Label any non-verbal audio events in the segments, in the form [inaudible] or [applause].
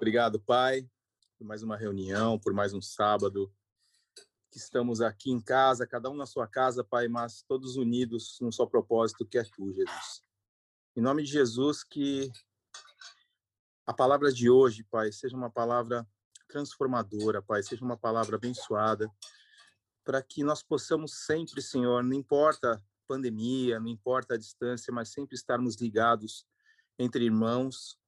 Obrigado, Pai, por mais uma reunião, por mais um sábado. Que estamos aqui em casa, cada um na sua casa, Pai, mas todos unidos num só propósito que é Tu, Jesus. Em nome de Jesus, que a palavra de hoje, Pai, seja uma palavra transformadora, Pai, seja uma palavra abençoada, para que nós possamos sempre, Senhor, não importa pandemia, não importa a distância, mas sempre estarmos ligados entre irmãos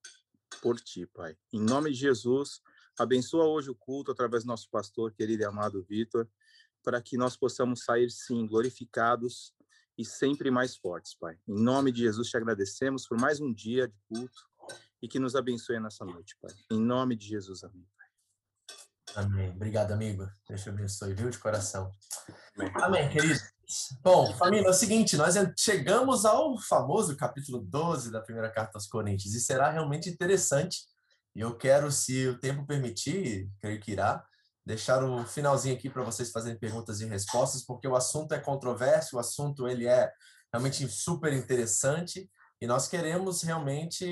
por Ti, Pai. Em nome de Jesus, abençoa hoje o culto através do nosso pastor, querido e amado Vitor, para que nós possamos sair, sim, glorificados e sempre mais fortes, Pai. Em nome de Jesus, te agradecemos por mais um dia de culto e que nos abençoe nessa noite, Pai. Em nome de Jesus, amém. Amém. Obrigado, amigo. Deus te abençoe, viu, de coração. Amém, queridos. Bom, família, é o seguinte, nós chegamos ao famoso capítulo 12 da primeira carta aos Coríntios, e será realmente interessante, e eu quero, se o tempo permitir, creio que irá, deixar o finalzinho aqui para vocês fazerem perguntas e respostas, porque o assunto é controverso, o assunto ele é realmente super interessante, e nós queremos realmente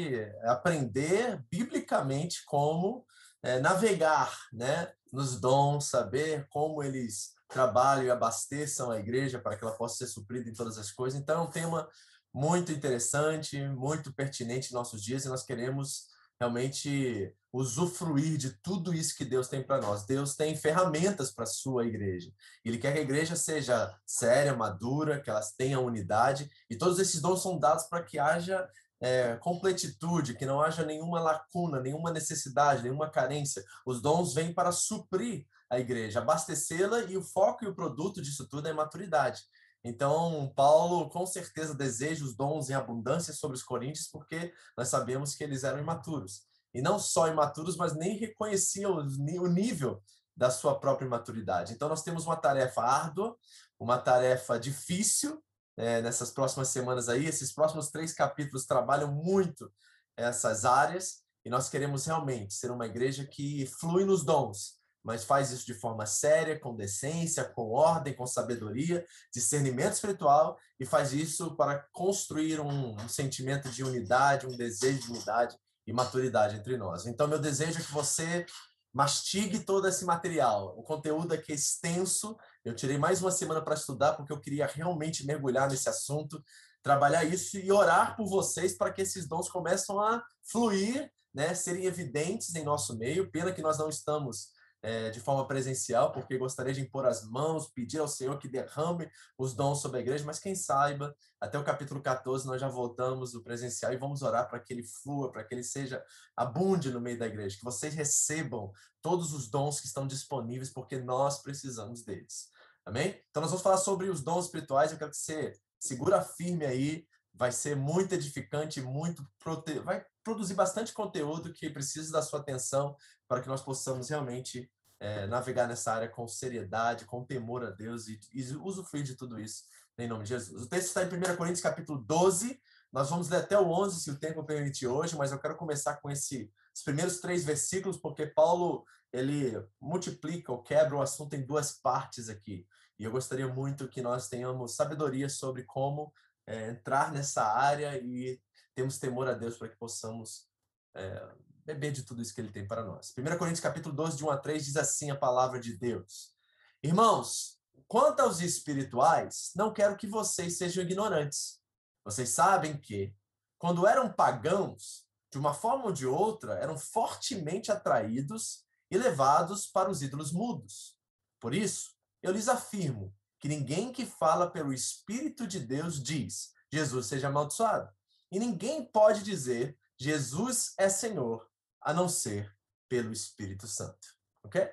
aprender biblicamente como eh, navegar né, nos dons, saber como eles trabalham e abasteçam a igreja para que ela possa ser suprida em todas as coisas. Então, é um tema muito interessante, muito pertinente em nossos dias, e nós queremos realmente usufruir de tudo isso que Deus tem para nós. Deus tem ferramentas para a sua igreja. Ele quer que a igreja seja séria, madura, que elas tenham unidade, e todos esses dons são dados para que haja é, completitude, que não haja nenhuma lacuna, nenhuma necessidade, nenhuma carência. Os dons vêm para suprir a igreja, abastecê-la e o foco e o produto disso tudo é maturidade. Então, Paulo com certeza deseja os dons em abundância sobre os coríntios, porque nós sabemos que eles eram imaturos. E não só imaturos, mas nem reconheciam o nível da sua própria imaturidade. Então, nós temos uma tarefa árdua, uma tarefa difícil é, nessas próximas semanas aí. Esses próximos três capítulos trabalham muito essas áreas e nós queremos realmente ser uma igreja que flui nos dons, mas faz isso de forma séria, com decência, com ordem, com sabedoria, discernimento espiritual e faz isso para construir um, um sentimento de unidade, um desejo de unidade e maturidade entre nós. Então, meu desejo é que você mastigue todo esse material. O conteúdo aqui é extenso. Eu tirei mais uma semana para estudar porque eu queria realmente mergulhar nesse assunto, trabalhar isso e orar por vocês para que esses dons comecem a fluir, né, serem evidentes em nosso meio. Pena que nós não estamos é, de forma presencial, porque gostaria de impor as mãos, pedir ao Senhor que derrame os dons sobre a igreja, mas quem saiba, até o capítulo 14 nós já voltamos do presencial e vamos orar para que ele flua, para que ele seja abunde no meio da igreja, que vocês recebam todos os dons que estão disponíveis, porque nós precisamos deles. Amém? Então nós vamos falar sobre os dons espirituais, eu quero que você segura firme aí, vai ser muito edificante, muito prote... vai produzir bastante conteúdo que precisa da sua atenção para que nós possamos realmente é, navegar nessa área com seriedade, com temor a Deus e, e usufruir de tudo isso em nome de Jesus. O texto está em 1 Coríntios capítulo 12, nós vamos ler até o 11, se o tempo permitir hoje, mas eu quero começar com esse, os primeiros três versículos, porque Paulo ele multiplica ou quebra o assunto em duas partes aqui. E eu gostaria muito que nós tenhamos sabedoria sobre como é, entrar nessa área e temos temor a Deus para que possamos é, beber de tudo isso que ele tem para nós. 1 Coríntios capítulo 12, de 1 a 3, diz assim a palavra de Deus. Irmãos, quanto aos espirituais, não quero que vocês sejam ignorantes. Vocês sabem que, quando eram pagãos, de uma forma ou de outra, eram fortemente atraídos e levados para os ídolos mudos. Por isso, eu lhes afirmo que ninguém que fala pelo Espírito de Deus diz Jesus seja amaldiçoado. E ninguém pode dizer Jesus é Senhor a não ser pelo Espírito Santo. Ok?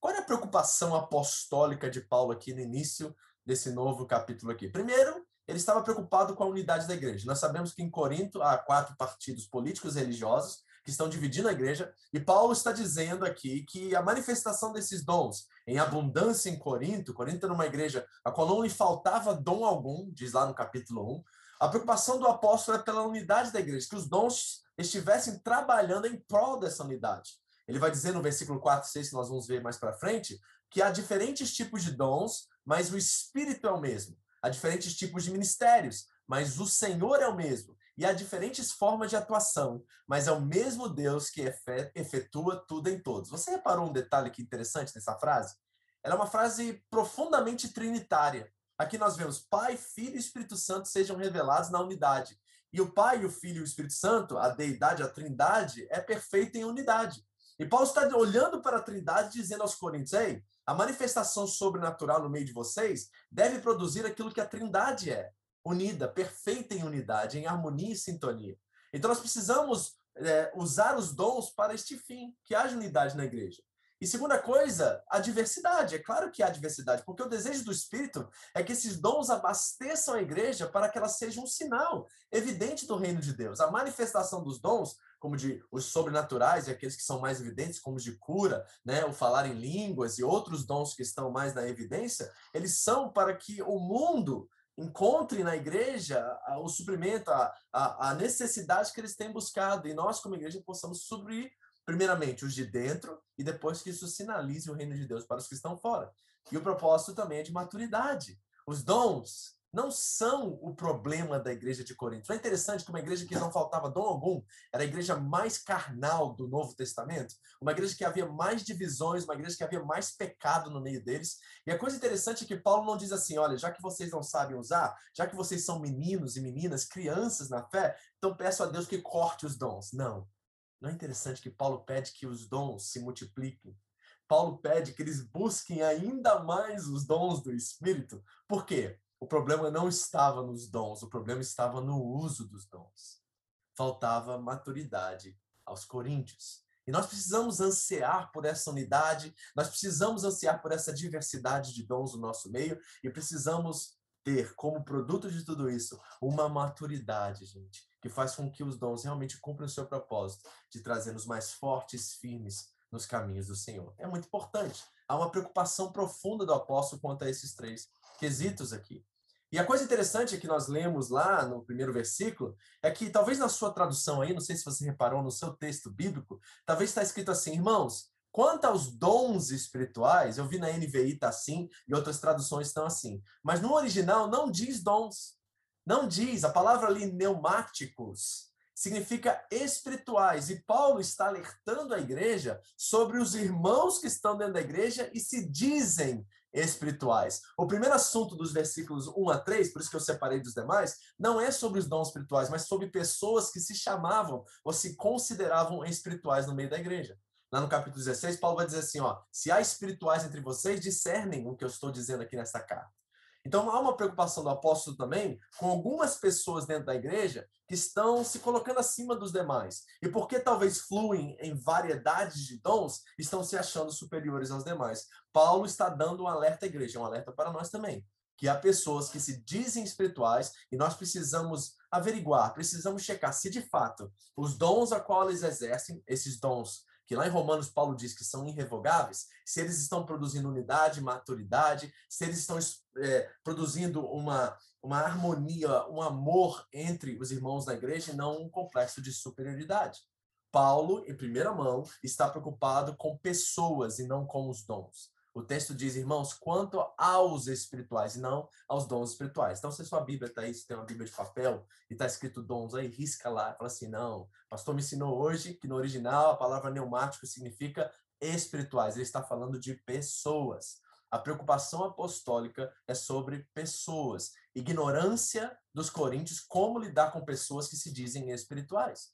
Qual é a preocupação apostólica de Paulo aqui no início desse novo capítulo aqui? Primeiro, ele estava preocupado com a unidade da igreja. Nós sabemos que em Corinto há quatro partidos políticos e religiosos que estão dividindo a igreja, e Paulo está dizendo aqui que a manifestação desses dons em abundância em Corinto, Corinto era uma igreja a qual não lhe faltava dom algum, diz lá no capítulo 1, a preocupação do apóstolo é pela unidade da igreja, que os dons estivessem trabalhando em prol dessa unidade. Ele vai dizer no versículo 4 e 6, que nós vamos ver mais para frente, que há diferentes tipos de dons, mas o Espírito é o mesmo. Há diferentes tipos de ministérios, mas o Senhor é o mesmo. E há diferentes formas de atuação, mas é o mesmo Deus que efetua tudo em todos. Você reparou um detalhe que interessante nessa frase? Ela é uma frase profundamente trinitária. Aqui nós vemos Pai, Filho e Espírito Santo sejam revelados na unidade. E o Pai, o Filho e o Espírito Santo, a deidade, a trindade, é perfeita em unidade. E Paulo está olhando para a trindade dizendo aos coríntios, ei, a manifestação sobrenatural no meio de vocês deve produzir aquilo que a trindade é unida, perfeita em unidade, em harmonia e sintonia. Então nós precisamos é, usar os dons para este fim, que haja unidade na igreja. E segunda coisa, a diversidade. É claro que há diversidade, porque o desejo do Espírito é que esses dons abasteçam a igreja para que ela seja um sinal evidente do reino de Deus. A manifestação dos dons, como de os sobrenaturais e aqueles que são mais evidentes, como os de cura, né, o falar em línguas e outros dons que estão mais na evidência, eles são para que o mundo encontre na igreja o suprimento, a, a, a, necessidade que eles têm buscado, e nós, como igreja, possamos suprir, primeiramente, os de dentro, e depois que isso sinalize o reino de Deus para os que estão fora. E o propósito também é de maturidade. Os dons não são o problema da igreja de Corinto. É interessante que uma igreja que não faltava dom algum era a igreja mais carnal do Novo Testamento, uma igreja que havia mais divisões, uma igreja que havia mais pecado no meio deles. E a coisa interessante é que Paulo não diz assim: olha, já que vocês não sabem usar, já que vocês são meninos e meninas, crianças na fé, então peço a Deus que corte os dons. Não. Não é interessante que Paulo pede que os dons se multipliquem. Paulo pede que eles busquem ainda mais os dons do Espírito. Por quê? O problema não estava nos dons, o problema estava no uso dos dons. Faltava maturidade aos coríntios. E nós precisamos ansiar por essa unidade, nós precisamos ansiar por essa diversidade de dons no nosso meio e precisamos ter como produto de tudo isso uma maturidade, gente, que faz com que os dons realmente cumpram o seu propósito de trazer-nos mais fortes, firmes nos caminhos do Senhor. É muito importante. Há uma preocupação profunda do apóstolo quanto a esses três quesitos aqui. E a coisa interessante que nós lemos lá no primeiro versículo é que talvez na sua tradução aí, não sei se você reparou no seu texto bíblico, talvez está escrito assim, irmãos, quanto aos dons espirituais, eu vi na NVI está assim e outras traduções estão assim, mas no original não diz dons, não diz, a palavra ali pneumáticos significa espirituais. E Paulo está alertando a igreja sobre os irmãos que estão dentro da igreja e se dizem espirituais. O primeiro assunto dos versículos 1 a 3, por isso que eu separei dos demais, não é sobre os dons espirituais, mas sobre pessoas que se chamavam ou se consideravam espirituais no meio da igreja. Lá no capítulo 16, Paulo vai dizer assim, ó, se há espirituais entre vocês, discernem o que eu estou dizendo aqui nessa carta. Então há uma preocupação do apóstolo também com algumas pessoas dentro da igreja que estão se colocando acima dos demais. E porque talvez fluem em variedades de dons, estão se achando superiores aos demais. Paulo está dando um alerta à igreja, um alerta para nós também. Que há pessoas que se dizem espirituais e nós precisamos averiguar, precisamos checar se de fato os dons a qual eles exercem, esses dons que lá em Romanos Paulo diz que são irrevogáveis, se eles estão produzindo unidade, maturidade, se eles estão é, produzindo uma, uma harmonia, um amor entre os irmãos da igreja e não um complexo de superioridade. Paulo, em primeira mão, está preocupado com pessoas e não com os dons. O texto diz, irmãos, quanto aos espirituais e não aos dons espirituais. Então, se sua Bíblia está aí, se tem uma Bíblia de papel e está escrito dons aí, risca lá, fala assim, não, pastor me ensinou hoje que no original a palavra neumático significa espirituais. Ele está falando de pessoas. A preocupação apostólica é sobre pessoas. Ignorância dos coríntios, como lidar com pessoas que se dizem espirituais.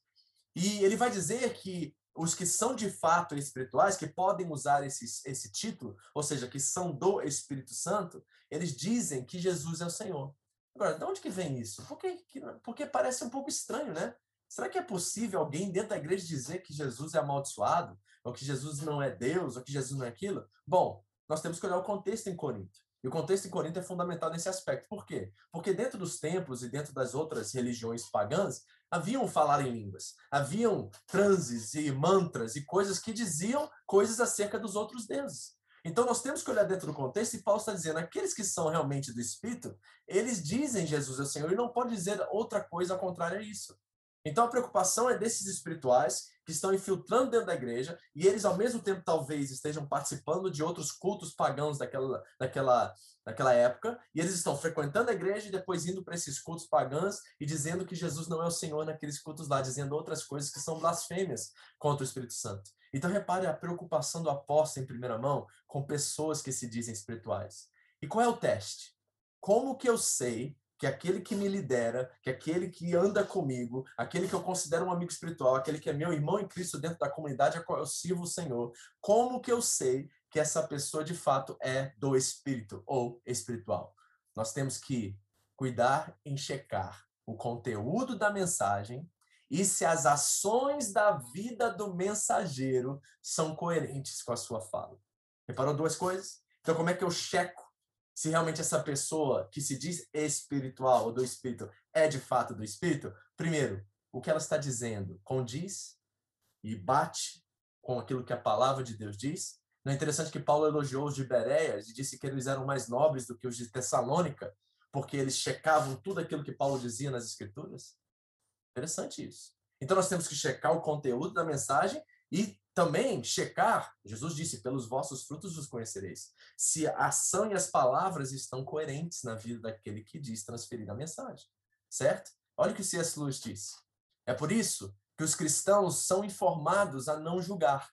E ele vai dizer que os que são de fato espirituais, que podem usar esse, esse título, ou seja, que são do Espírito Santo, eles dizem que Jesus é o Senhor. Agora, de onde que vem isso? Porque, porque parece um pouco estranho, né? Será que é possível alguém dentro da igreja dizer que Jesus é amaldiçoado? Ou que Jesus não é Deus? Ou que Jesus não é aquilo? Bom, nós temos que olhar o contexto em Corinto. E o contexto em Corinto é fundamental nesse aspecto. Por quê? Porque dentro dos templos e dentro das outras religiões pagãs, haviam falar em línguas, haviam transes e mantras e coisas que diziam coisas acerca dos outros deuses. Então nós temos que olhar dentro do contexto e Paulo está dizendo, aqueles que são realmente do Espírito, eles dizem Jesus é o Senhor e não pode dizer outra coisa contrária a isso. Então a preocupação é desses espirituais que estão infiltrando dentro da igreja e eles ao mesmo tempo talvez estejam participando de outros cultos pagãos daquela, daquela, daquela época e eles estão frequentando a igreja e depois indo para esses cultos pagãos e dizendo que Jesus não é o Senhor naqueles cultos lá, dizendo outras coisas que são blasfêmias contra o Espírito Santo. Então repare a preocupação do apóstolo em primeira mão com pessoas que se dizem espirituais. E qual é o teste? Como que eu sei que aquele que me lidera, que aquele que anda comigo, aquele que eu considero um amigo espiritual, aquele que é meu irmão em Cristo dentro da comunidade a qual eu sirvo o Senhor, como que eu sei que essa pessoa de fato é do espírito ou espiritual? Nós temos que cuidar em checar o conteúdo da mensagem e se as ações da vida do mensageiro são coerentes com a sua fala. Reparou duas coisas? Então, como é que eu checo se realmente essa pessoa que se diz espiritual ou do espírito é de fato do espírito, primeiro, o que ela está dizendo condiz e bate com aquilo que a palavra de Deus diz. Não é interessante que Paulo elogiou os de Bereias e disse que eles eram mais nobres do que os de Tessalônica, porque eles checavam tudo aquilo que Paulo dizia nas escrituras? Interessante isso. Então nós temos que checar o conteúdo da mensagem e também checar, Jesus disse, pelos vossos frutos os conhecereis, se a ação e as palavras estão coerentes na vida daquele que diz transferir a mensagem, certo? Olha o que C.S. Lewis diz. É por isso que os cristãos são informados a não julgar.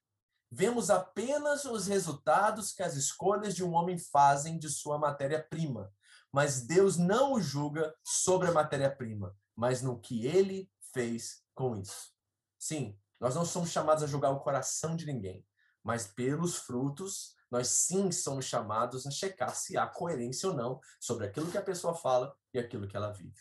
Vemos apenas os resultados que as escolhas de um homem fazem de sua matéria-prima, mas Deus não o julga sobre a matéria-prima, mas no que ele fez com isso. Sim, nós não somos chamados a julgar o coração de ninguém, mas pelos frutos, nós sim somos chamados a checar se há coerência ou não sobre aquilo que a pessoa fala e aquilo que ela vive.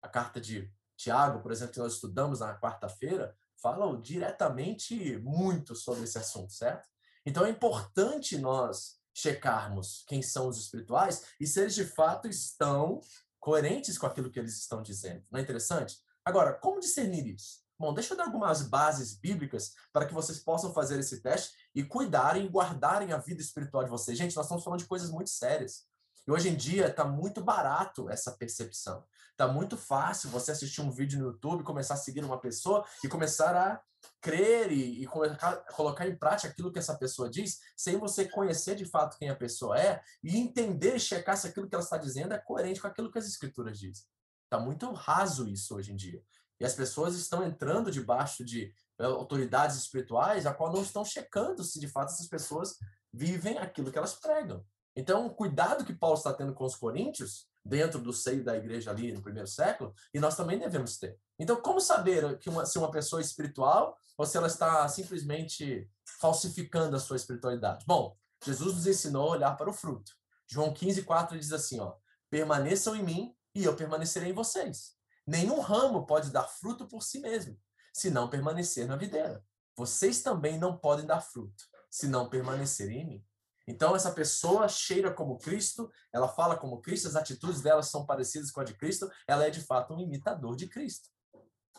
A carta de Tiago, por exemplo, que nós estudamos na quarta-feira, fala diretamente muito sobre esse assunto, certo? Então é importante nós checarmos quem são os espirituais e se eles de fato estão coerentes com aquilo que eles estão dizendo. Não é interessante? Agora, como discernir isso? Bom, deixa eu dar algumas bases bíblicas para que vocês possam fazer esse teste e cuidarem e guardarem a vida espiritual de vocês. Gente, nós estamos falando de coisas muito sérias. E hoje em dia está muito barato essa percepção. Está muito fácil você assistir um vídeo no YouTube, começar a seguir uma pessoa e começar a crer e, e colocar, colocar em prática aquilo que essa pessoa diz, sem você conhecer de fato quem a pessoa é e entender e checar se aquilo que ela está dizendo é coerente com aquilo que as escrituras dizem. Está muito raso isso hoje em dia. E as pessoas estão entrando debaixo de eh, autoridades espirituais, a qual não estão checando se de fato essas pessoas vivem aquilo que elas pregam. Então, o cuidado que Paulo está tendo com os coríntios, dentro do seio da igreja ali no primeiro século, e nós também devemos ter. Então, como saber que uma, se uma pessoa é espiritual ou se ela está simplesmente falsificando a sua espiritualidade? Bom, Jesus nos ensinou a olhar para o fruto. João 15, 4 diz assim: ó, permaneçam em mim e eu permanecerei em vocês. Nenhum ramo pode dar fruto por si mesmo, se não permanecer na videira. Vocês também não podem dar fruto, se não permanecerem em mim. Então, essa pessoa cheira como Cristo, ela fala como Cristo, as atitudes dela são parecidas com a de Cristo, ela é de fato um imitador de Cristo.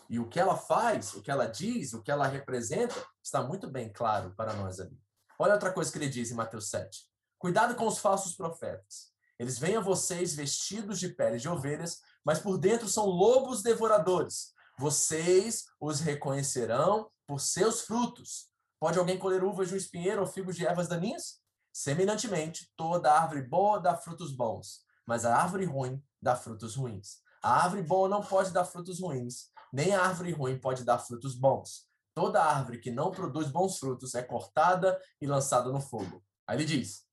E o que ela faz, o que ela diz, o que ela representa, está muito bem claro para nós ali. Olha outra coisa que ele diz em Mateus 7. Cuidado com os falsos profetas. Eles vêm a vocês vestidos de peles de ovelhas, mas por dentro são lobos devoradores. Vocês os reconhecerão por seus frutos. Pode alguém colher uvas de um espinheiro ou figos de ervas daninhas? Semelhantemente, toda árvore boa dá frutos bons, mas a árvore ruim dá frutos ruins. A árvore boa não pode dar frutos ruins, nem a árvore ruim pode dar frutos bons. Toda árvore que não produz bons frutos é cortada e lançada no fogo. Aí ele diz: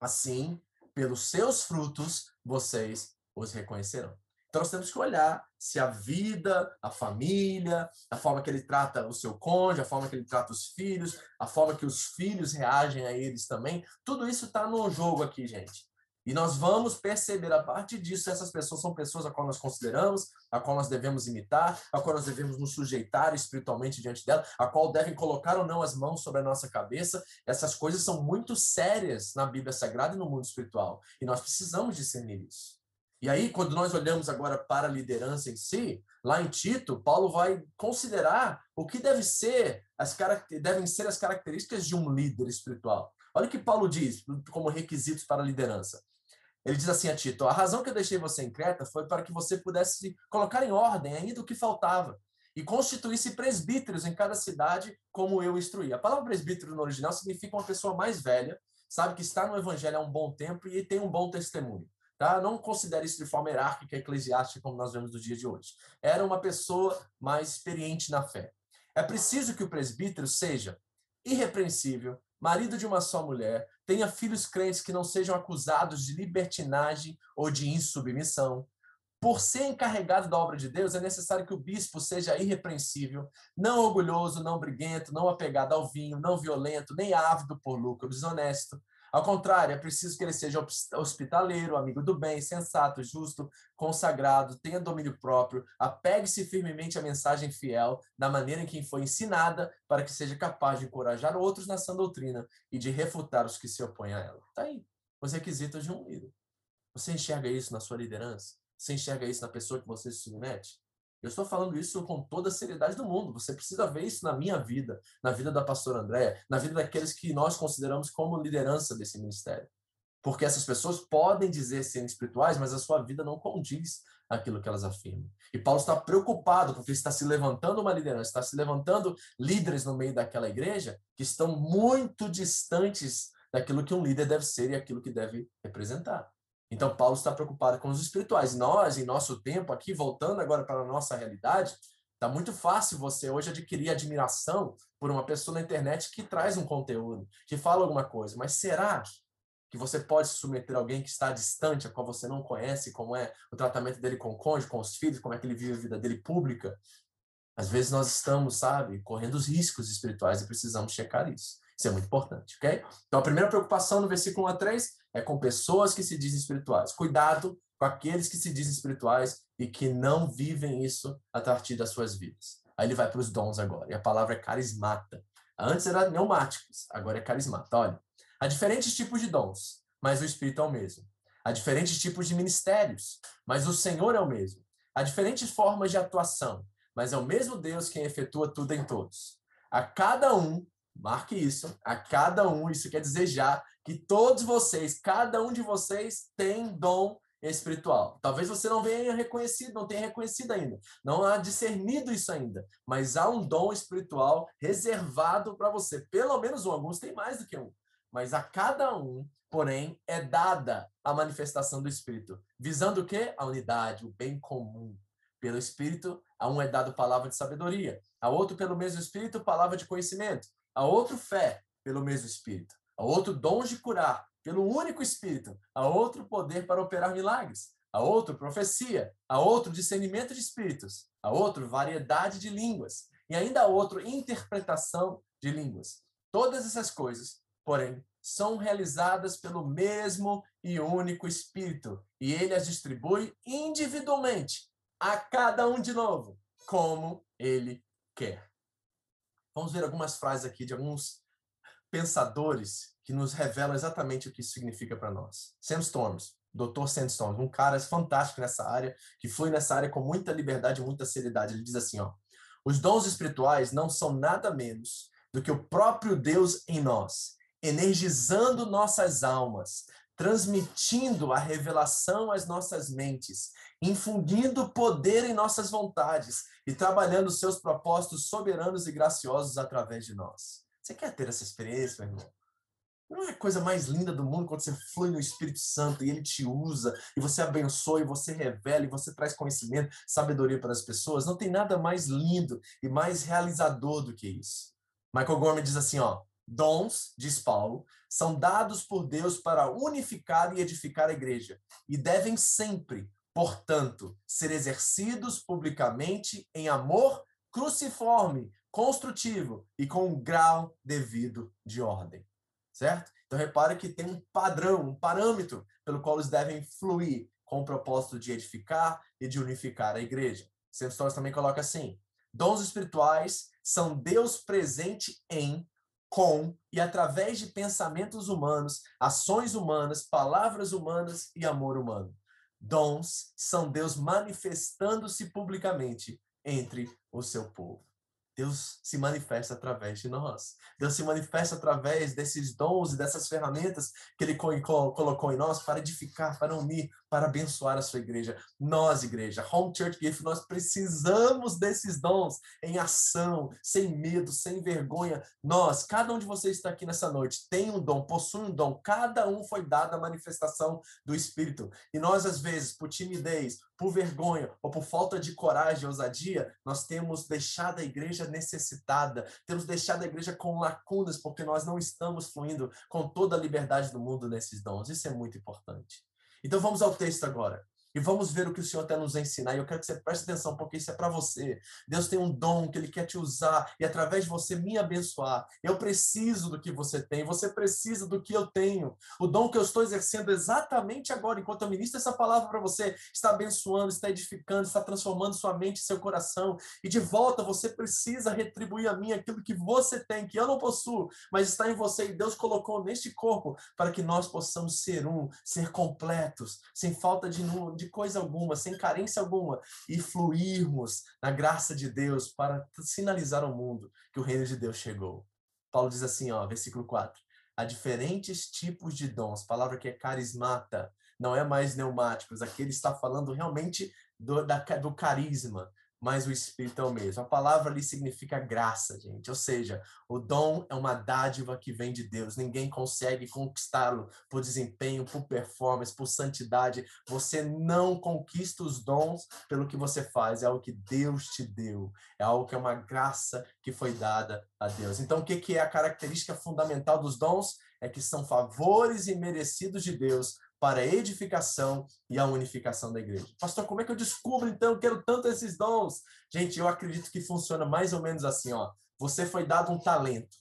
Assim, pelos seus frutos vocês os reconhecerão. Então nós temos que olhar se a vida, a família, a forma que ele trata o seu cônjuge, a forma que ele trata os filhos, a forma que os filhos reagem a eles também, tudo isso está no jogo aqui, gente. E nós vamos perceber a partir disso, essas pessoas são pessoas a qual nós consideramos, a qual nós devemos imitar, a qual nós devemos nos sujeitar espiritualmente diante dela, a qual devem colocar ou não as mãos sobre a nossa cabeça. Essas coisas são muito sérias na Bíblia Sagrada e no mundo espiritual. E nós precisamos discernir isso. E aí, quando nós olhamos agora para a liderança em si, lá em Tito, Paulo vai considerar o que deve ser as devem ser as características de um líder espiritual. Olha o que Paulo diz como requisitos para a liderança. Ele diz assim a Tito: A razão que eu deixei você em Creta foi para que você pudesse colocar em ordem ainda o que faltava e constituísse presbíteros em cada cidade, como eu instruí. A palavra presbítero no original significa uma pessoa mais velha, sabe que está no evangelho há um bom tempo e tem um bom testemunho. Tá? Não considere isso de forma hierárquica, eclesiástica, como nós vemos no dia de hoje. Era uma pessoa mais experiente na fé. É preciso que o presbítero seja irrepreensível, marido de uma só mulher, tenha filhos crentes que não sejam acusados de libertinagem ou de insubmissão. Por ser encarregado da obra de Deus, é necessário que o bispo seja irrepreensível, não orgulhoso, não briguento, não apegado ao vinho, não violento, nem ávido por lucro, desonesto, ao contrário, é preciso que ele seja hospitaleiro, amigo do bem, sensato, justo, consagrado, tenha domínio próprio, apegue-se firmemente à mensagem fiel, da maneira em que foi ensinada, para que seja capaz de encorajar outros na sã doutrina e de refutar os que se opõem a ela. Está aí os requisitos de um líder. Você enxerga isso na sua liderança? Você enxerga isso na pessoa que você se submete? Eu estou falando isso com toda a seriedade do mundo. Você precisa ver isso na minha vida, na vida da pastora Andréa, na vida daqueles que nós consideramos como liderança desse ministério. Porque essas pessoas podem dizer serem espirituais, mas a sua vida não condiz aquilo que elas afirmam. E Paulo está preocupado porque está se levantando uma liderança, está se levantando líderes no meio daquela igreja que estão muito distantes daquilo que um líder deve ser e aquilo que deve representar. Então, Paulo está preocupado com os espirituais. Nós, em nosso tempo, aqui, voltando agora para a nossa realidade, está muito fácil você hoje adquirir admiração por uma pessoa na internet que traz um conteúdo, que fala alguma coisa. Mas será que você pode se submeter a alguém que está distante, a qual você não conhece, como é o tratamento dele com o cônjuge, com os filhos, como é que ele vive a vida dele pública? Às vezes nós estamos, sabe, correndo os riscos espirituais e precisamos checar isso. Isso é muito importante, ok? Então, a primeira preocupação no versículo 1 a 3 é com pessoas que se dizem espirituais. Cuidado com aqueles que se dizem espirituais e que não vivem isso a partir das suas vidas. Aí ele vai para os dons agora, e a palavra é carismata. Antes era pneumáticos, agora é carismata. Olha, há diferentes tipos de dons, mas o Espírito é o mesmo. Há diferentes tipos de ministérios, mas o Senhor é o mesmo. Há diferentes formas de atuação, mas é o mesmo Deus quem efetua tudo em todos. A cada um Marque isso. A cada um, isso quer dizer já que todos vocês, cada um de vocês tem dom espiritual. Talvez você não venha reconhecido, não tenha reconhecido ainda, não há discernido isso ainda, mas há um dom espiritual reservado para você. Pelo menos um, alguns têm mais do que um, mas a cada um, porém, é dada a manifestação do Espírito, visando o quê? A unidade, o bem comum. Pelo Espírito, a um é dado palavra de sabedoria, a outro, pelo mesmo Espírito, palavra de conhecimento, a outro fé pelo mesmo Espírito, a outro dom de curar pelo único Espírito, a outro poder para operar milagres, a outro profecia, a outro discernimento de espíritos, a outro variedade de línguas e ainda a outro interpretação de línguas. Todas essas coisas, porém, são realizadas pelo mesmo e único Espírito, e ele as distribui individualmente a cada um de novo, como ele quer. Vamos ver algumas frases aqui de alguns pensadores que nos revelam exatamente o que isso significa para nós. Sam Storms, Dr. Sam Storms, um cara fantástico nessa área, que flui nessa área com muita liberdade e muita seriedade. Ele diz assim, ó: Os dons espirituais não são nada menos do que o próprio Deus em nós, energizando nossas almas, transmitindo a revelação às nossas mentes, infundindo poder em nossas vontades e trabalhando seus propósitos soberanos e graciosos através de nós. Você quer ter essa experiência, meu irmão? Não é a coisa mais linda do mundo quando você flui no Espírito Santo e ele te usa, e você abençoa, e você revela, e você traz conhecimento, sabedoria para as pessoas. Não tem nada mais lindo e mais realizador do que isso. Michael Gorman diz assim, ó, dons, diz Paulo, são dados por Deus para unificar e edificar a igreja, e devem sempre, portanto, ser exercidos publicamente em amor cruciforme, construtivo e com um grau devido de ordem certo? Então repare que tem um padrão, um parâmetro pelo qual eles devem fluir com o propósito de edificar e de unificar a igreja. Sam Storrs também coloca assim: dons espirituais são Deus presente em, com e através de pensamentos humanos, ações humanas, palavras humanas e amor humano. Dons são Deus manifestando-se publicamente entre o seu povo. Deus se manifesta através de nós. Deus se manifesta através desses dons e dessas ferramentas que Ele colocou em nós para edificar, para unir, para abençoar a sua igreja. Nós, igreja, Home Church Gift, nós precisamos desses dons em ação, sem medo, sem vergonha. Nós, cada um de vocês está aqui nessa noite, tem um dom, possui um dom. Cada um foi dado a manifestação do Espírito. E nós, às vezes, por timidez, por vergonha ou por falta de coragem ousadia, nós temos deixado a igreja necessitada, temos deixado a igreja com lacunas, porque nós não estamos fluindo com toda a liberdade do mundo nesses dons. Isso é muito importante. Então vamos ao texto agora. E vamos ver o que o Senhor quer nos ensinar. E eu quero que você preste atenção, porque isso é para você. Deus tem um dom que Ele quer te usar e através de você me abençoar. Eu preciso do que você tem, você precisa do que eu tenho. O dom que eu estou exercendo exatamente agora, enquanto eu ministro essa palavra para você, está abençoando, está edificando, está transformando sua mente seu coração. E de volta, você precisa retribuir a mim aquilo que você tem, que eu não possuo, mas está em você. E Deus colocou neste corpo para que nós possamos ser um, ser completos, sem falta de de coisa alguma, sem carência alguma, e fluirmos na graça de Deus para sinalizar ao mundo que o reino de Deus chegou. Paulo diz assim, ó, versículo 4. Há diferentes tipos de dons, palavra que é carismata, não é mais pneumáticos, aqui ele está falando realmente do, da, do carisma, mas o Espírito é o mesmo. A palavra ali significa graça, gente. Ou seja, o dom é uma dádiva que vem de Deus. Ninguém consegue conquistá-lo por desempenho, por performance, por santidade. Você não conquista os dons pelo que você faz. É algo que Deus te deu. É algo que é uma graça que foi dada a Deus. Então, o que é a característica fundamental dos dons? É que são favores imerecidos de Deus para a edificação e a unificação da igreja. Pastor, como é que eu descubro então? Eu quero tanto esses dons. Gente, eu acredito que funciona mais ou menos assim, ó. Você foi dado um talento.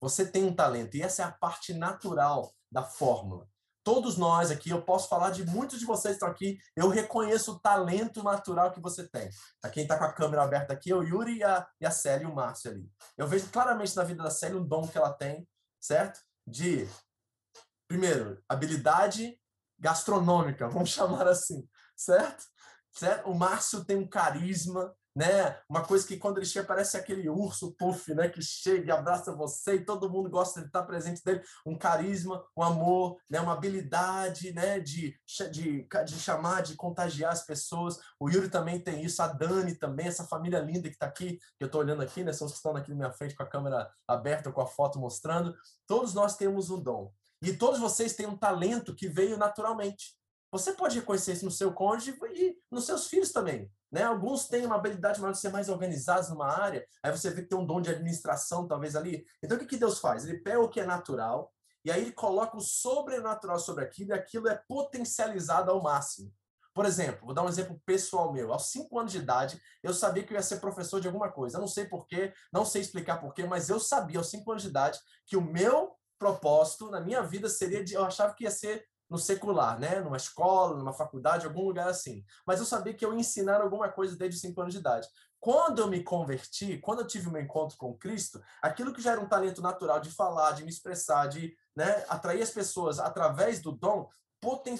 Você tem um talento e essa é a parte natural da fórmula. Todos nós aqui, eu posso falar de muitos de vocês que estão aqui, eu reconheço o talento natural que você tem. A quem está com a câmera aberta aqui é o Yuri e a, e a Célia e o Márcio ali. Eu vejo claramente na vida da Célia um dom que ela tem, certo? De, primeiro, habilidade gastronômica, vamos [laughs] chamar assim, certo? certo? O Márcio tem um carisma, né? Uma coisa que quando ele chega parece aquele urso puff, né? Que chega e abraça você e todo mundo gosta de estar presente dele. Um carisma, um amor, né? Uma habilidade, né? De, de, de chamar, de contagiar as pessoas. O Yuri também tem isso, a Dani também, essa família linda que está aqui, que eu estou olhando aqui, né? São os que estão aqui na minha frente com a câmera aberta, com a foto mostrando. Todos nós temos um dom. E todos vocês têm um talento que veio naturalmente. Você pode reconhecer isso no seu cônjuge e nos seus filhos também. Né? Alguns têm uma habilidade maior de ser mais organizados numa área, aí você vê que tem um dom de administração, talvez ali. Então, o que, que Deus faz? Ele pega o que é natural, e aí ele coloca o sobrenatural sobre aquilo, e aquilo é potencializado ao máximo. Por exemplo, vou dar um exemplo pessoal meu. Aos cinco anos de idade, eu sabia que eu ia ser professor de alguma coisa. Eu não sei porquê, não sei explicar porquê, mas eu sabia aos cinco anos de idade que o meu propósito na minha vida seria de, eu achava que ia ser no secular, né? Numa escola, numa faculdade, algum lugar assim. Mas eu sabia que eu ia ensinar alguma coisa desde 5 anos de idade. Quando eu me converti, quando eu tive meu encontro com Cristo, aquilo que já era um talento natural de falar, de me expressar, de né, atrair as pessoas através do dom,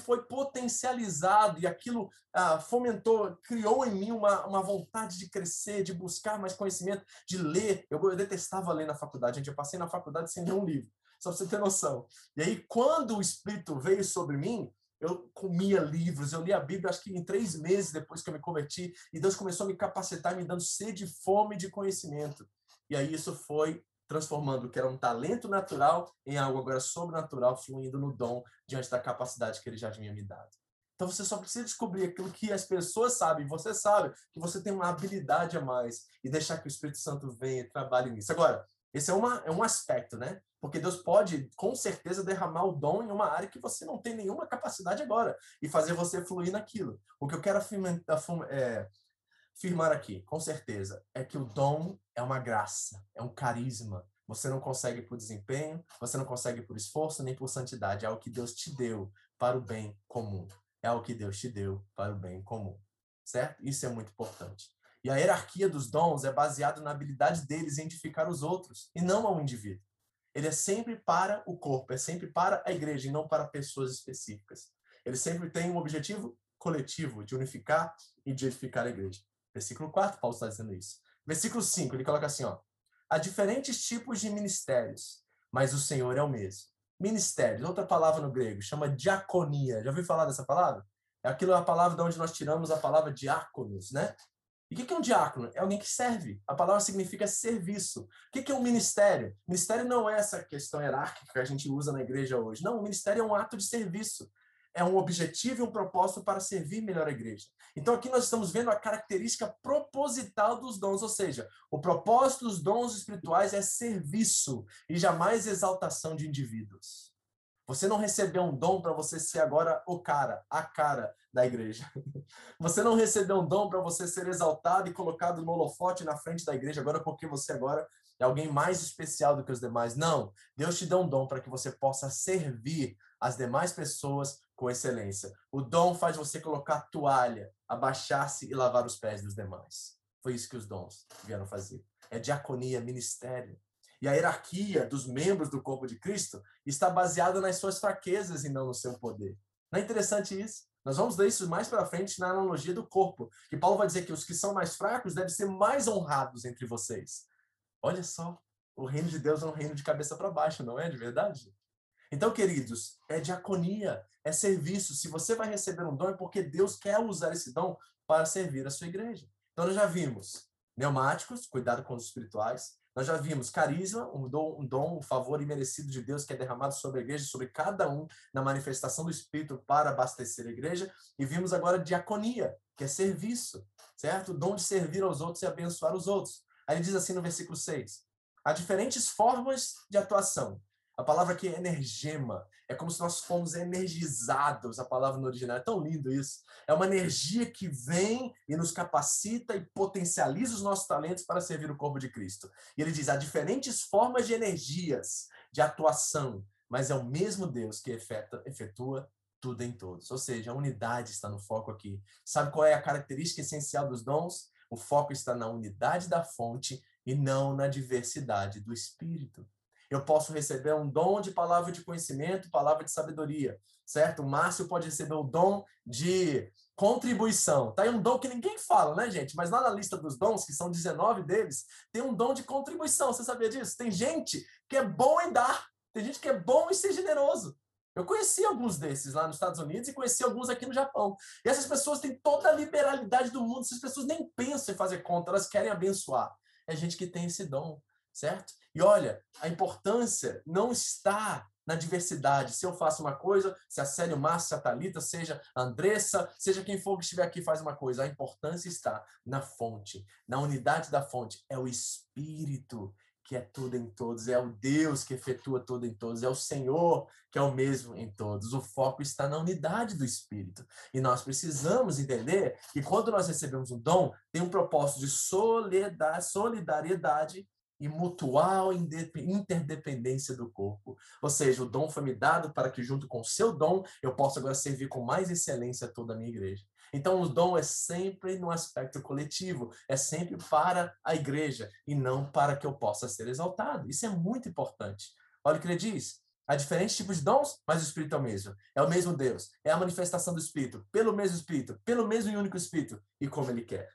foi potencializado e aquilo ah, fomentou, criou em mim uma, uma vontade de crescer, de buscar mais conhecimento, de ler. Eu, eu detestava ler na faculdade, gente. Eu passei na faculdade sem nenhum livro Só para você ter noção. E aí, quando o Espírito veio sobre mim, eu comia livros, eu li a Bíblia, acho que em três meses depois que eu me converti, e Deus começou a me capacitar, me dando sede e fome de conhecimento. E aí isso foi transformando o que era um talento natural em algo agora sobrenatural, fluindo no dom diante da capacidade que ele já tinha me dado. Então você só precisa descobrir aquilo que as pessoas sabem, você sabe que você tem uma habilidade a mais e deixar que o Espírito Santo venha e trabalhe nisso. Agora, esse é, uma, é um aspecto, né? Porque Deus pode, com certeza, derramar o dom em uma área que você não tem nenhuma capacidade agora e fazer você fluir naquilo. O que eu quero afirmar, é, afirmar aqui, com certeza, é que o dom é uma graça, é um carisma. Você não consegue por desempenho, você não consegue por esforço nem por santidade. É o que Deus te deu para o bem comum. É o que Deus te deu para o bem comum. Certo? Isso é muito importante. E a hierarquia dos dons é baseada na habilidade deles em edificar os outros e não ao indivíduo. Ele é sempre para o corpo, é sempre para a igreja e não para pessoas específicas. Ele sempre tem um objetivo coletivo de unificar e de edificar a igreja. Versículo 4, Paulo está dizendo isso. Versículo 5, ele coloca assim, ó: Há diferentes tipos de ministérios, mas o Senhor é o mesmo. Ministérios, outra palavra no grego, chama diaconia. Já ouviu falar dessa palavra? É aquilo a palavra de onde nós tiramos a palavra diáconos, né? E o que é um diácono? É alguém que serve. A palavra significa serviço. O que é um ministério? Ministério não é essa questão hierárquica que a gente usa na igreja hoje. Não, o ministério é um ato de serviço. É um objetivo e um propósito para servir melhor a igreja. Então aqui nós estamos vendo a característica proposital dos dons, ou seja, o propósito dos dons espirituais é serviço e jamais exaltação de indivíduos. Você não recebeu um dom para você ser agora o cara, a cara da igreja. [laughs] Você não recebeu um dom para você ser exaltado e colocado no holofote na frente da igreja agora porque você agora é alguém mais especial do que os demais. Não. Deus te deu um dom para que você possa servir as demais pessoas com excelência. O dom faz você colocar toalha, abaixar-se e lavar os pés dos demais. Foi isso que os dons vieram fazer. É diaconia, ministério. E a hierarquia dos membros do corpo de Cristo está baseada nas suas fraquezas e não no seu poder. Não é interessante isso? Nós vamos ver isso mais para frente na analogia do corpo, que Paulo vai dizer que os que são mais fracos devem ser mais honrados entre vocês. Olha só, o reino de Deus é um reino de cabeça para baixo, não é de verdade? Então, queridos, é diaconia, é serviço. Se você vai receber um dom, é porque Deus quer usar esse dom para servir a sua igreja. Então, nós já vimos pneumáticos, cuidado com os espirituais. Nós já vimos carisma, um dom, um dom, um favor imerecido de Deus que é derramado sobre a igreja, sobre cada um, na manifestação do Espírito para abastecer a igreja. E vimos agora diaconia, que é serviço, certo? O dom de servir aos outros e abençoar os outros. Aí ele diz assim no versículo 6: há diferentes formas de atuação, a palavra aqui é energema. É como se nós fomos energizados. A palavra no original é tão lindo isso. É uma energia que vem e nos capacita e potencializa os nossos talentos para servir o corpo de Cristo. E ele diz: há diferentes formas de energias, de atuação, mas é o mesmo Deus que efetua, efetua tudo em todos. Ou seja, a unidade está no foco aqui. Sabe qual é a característica essencial dos dons? O foco está na unidade da fonte e não na diversidade do Espírito. Eu posso receber um dom de palavra de conhecimento, palavra de sabedoria, certo? O Márcio pode receber o dom de contribuição. Tá aí um dom que ninguém fala, né, gente? Mas lá na lista dos dons, que são 19 deles, tem um dom de contribuição. Você sabia disso? Tem gente que é bom em dar. Tem gente que é bom em ser generoso. Eu conheci alguns desses lá nos Estados Unidos e conheci alguns aqui no Japão. E essas pessoas têm toda a liberalidade do mundo. Essas pessoas nem pensam em fazer conta, elas querem abençoar. É gente que tem esse dom, certo? E olha, a importância não está na diversidade. Se eu faço uma coisa, se a Célio Márcio, a Thalita, seja a Andressa, seja quem for que estiver aqui faz uma coisa. A importância está na fonte, na unidade da fonte. É o Espírito que é tudo em todos, é o Deus que efetua tudo em todos, é o Senhor que é o mesmo em todos. O foco está na unidade do Espírito. E nós precisamos entender que quando nós recebemos um dom, tem um propósito de solidariedade e mutual interdependência do corpo. Ou seja, o dom foi me dado para que, junto com o seu dom, eu possa agora servir com mais excelência toda a minha igreja. Então, o dom é sempre no aspecto coletivo, é sempre para a igreja e não para que eu possa ser exaltado. Isso é muito importante. Olha o que ele diz. Há diferentes tipos de dons, mas o Espírito é o mesmo. É o mesmo Deus. É a manifestação do Espírito, pelo mesmo Espírito, pelo mesmo e único Espírito, e como ele quer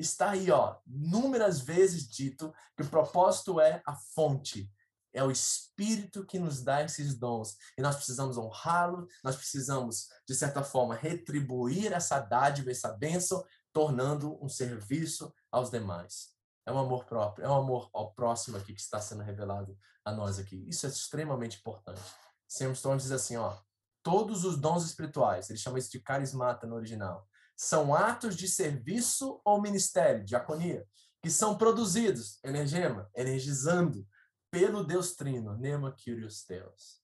está aí, ó, inúmeras vezes dito que o propósito é a fonte. É o Espírito que nos dá esses dons. E nós precisamos honrá-lo, nós precisamos, de certa forma, retribuir essa dádiva, essa bênção, tornando um serviço aos demais. É um amor próprio, é um amor ao próximo aqui que está sendo revelado a nós aqui. Isso é extremamente importante. Sam Storm diz assim, ó, todos os dons espirituais, ele chama isso de carismata no original, são atos de serviço ou ministério, diaconia, que são produzidos, energema, energizando, pelo Deus Trino, Nema Kyrios Theos.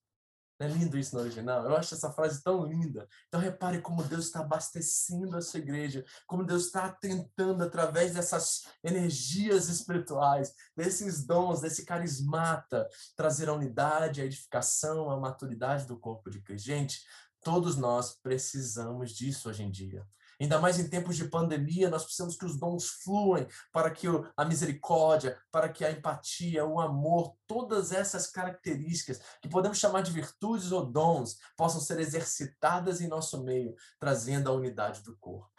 Não é lindo isso no original? Eu acho essa frase tão linda. Então repare como Deus está abastecendo a sua igreja, como Deus está tentando, através dessas energias espirituais, desses dons, desse carismata, trazer a unidade, a edificação, a maturidade do corpo de Cristo. Gente, todos nós precisamos disso hoje em dia. Ainda mais em tempos de pandemia, nós precisamos que os dons fluem para que a misericórdia, para que a empatia, o amor, todas essas características que podemos chamar de virtudes ou dons, possam ser exercitadas em nosso meio, trazendo a unidade do corpo.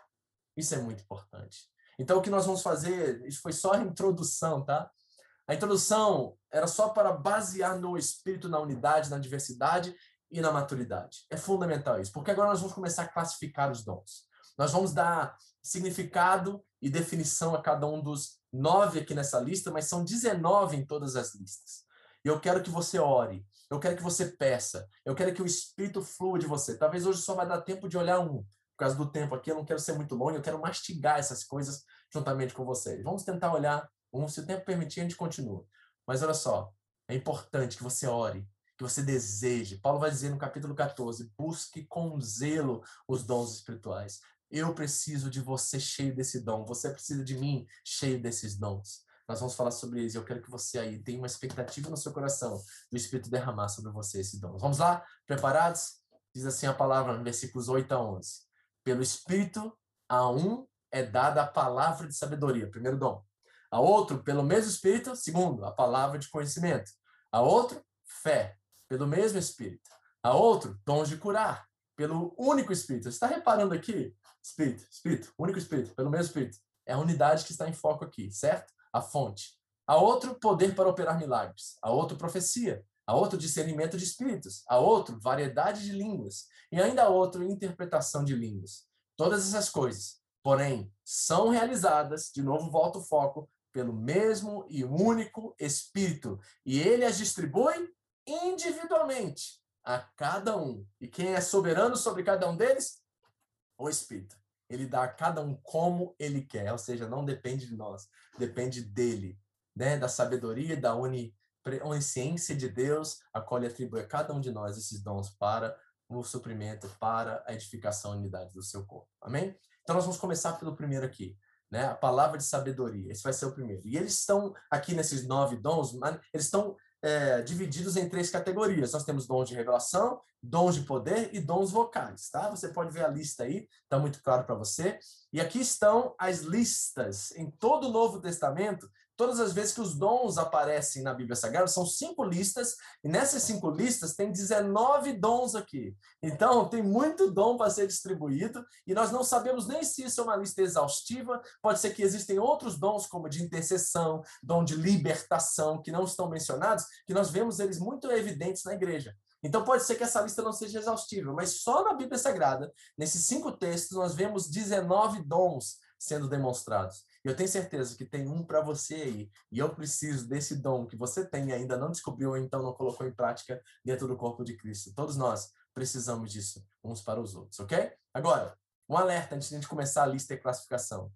Isso é muito importante. Então, o que nós vamos fazer, isso foi só a introdução, tá? A introdução era só para basear no espírito, na unidade, na diversidade e na maturidade. É fundamental isso, porque agora nós vamos começar a classificar os dons. Nós vamos dar significado e definição a cada um dos nove aqui nessa lista, mas são 19 em todas as listas. E eu quero que você ore, eu quero que você peça, eu quero que o Espírito flua de você. Talvez hoje só vai dar tempo de olhar um, por causa do tempo aqui, eu não quero ser muito longo, eu quero mastigar essas coisas juntamente com vocês. Vamos tentar olhar um, se o tempo permitir, a gente continua. Mas olha só, é importante que você ore, que você deseje. Paulo vai dizer no capítulo 14: busque com zelo os dons espirituais. Eu preciso de você cheio desse dom. Você precisa de mim cheio desses dons. Nós vamos falar sobre isso. Eu quero que você aí tenha uma expectativa no seu coração do Espírito derramar sobre você esse dom. Vamos lá? Preparados? Diz assim a palavra versículos 8 a 11. Pelo Espírito, a um é dada a palavra de sabedoria, primeiro dom. A outro, pelo mesmo Espírito, segundo, a palavra de conhecimento. A outro, fé, pelo mesmo Espírito. A outro, dons de curar, pelo único Espírito. Você está reparando aqui Espírito, Espírito, único Espírito, pelo mesmo Espírito. É a unidade que está em foco aqui, certo? A fonte. A outro, poder para operar milagres. A outro, profecia. A outro, discernimento de espíritos. A outro, variedade de línguas. E ainda a outro, interpretação de línguas. Todas essas coisas, porém, são realizadas, de novo volta o foco, pelo mesmo e único Espírito. E ele as distribui individualmente a cada um. E quem é soberano sobre cada um deles? O Espírito. Ele dá a cada um como ele quer, ou seja, não depende de nós, depende dele, né? da sabedoria, da onisciência de Deus, a qual ele atribui a cada um de nós esses dons para o suprimento, para a edificação e unidade do seu corpo. Amém? Então, nós vamos começar pelo primeiro aqui. Né? A palavra de sabedoria, esse vai ser o primeiro. E eles estão aqui nesses nove dons, eles estão é, divididos em três categorias. Nós temos dons de revelação, dons de poder e dons vocais, tá? Você pode ver a lista aí, tá muito claro para você. E aqui estão as listas em todo o Novo Testamento todas as vezes que os dons aparecem na Bíblia Sagrada, são cinco listas, e nessas cinco listas tem 19 dons aqui. Então, tem muito dom para ser distribuído, e nós não sabemos nem se isso é uma lista exaustiva. Pode ser que existem outros dons, como de intercessão, dom de libertação, que não estão mencionados, que nós vemos eles muito evidentes na igreja. Então pode ser que essa lista não seja exaustiva, mas só na Bíblia Sagrada, nesses cinco textos, nós vemos 19 dons sendo demonstrados. Eu tenho certeza que tem um para você aí. E eu preciso desse dom que você tem e ainda não descobriu ou então não colocou em prática dentro do corpo de Cristo. Todos nós precisamos disso uns para os outros, ok? Agora, um alerta antes de a gente começar a lista e classificação.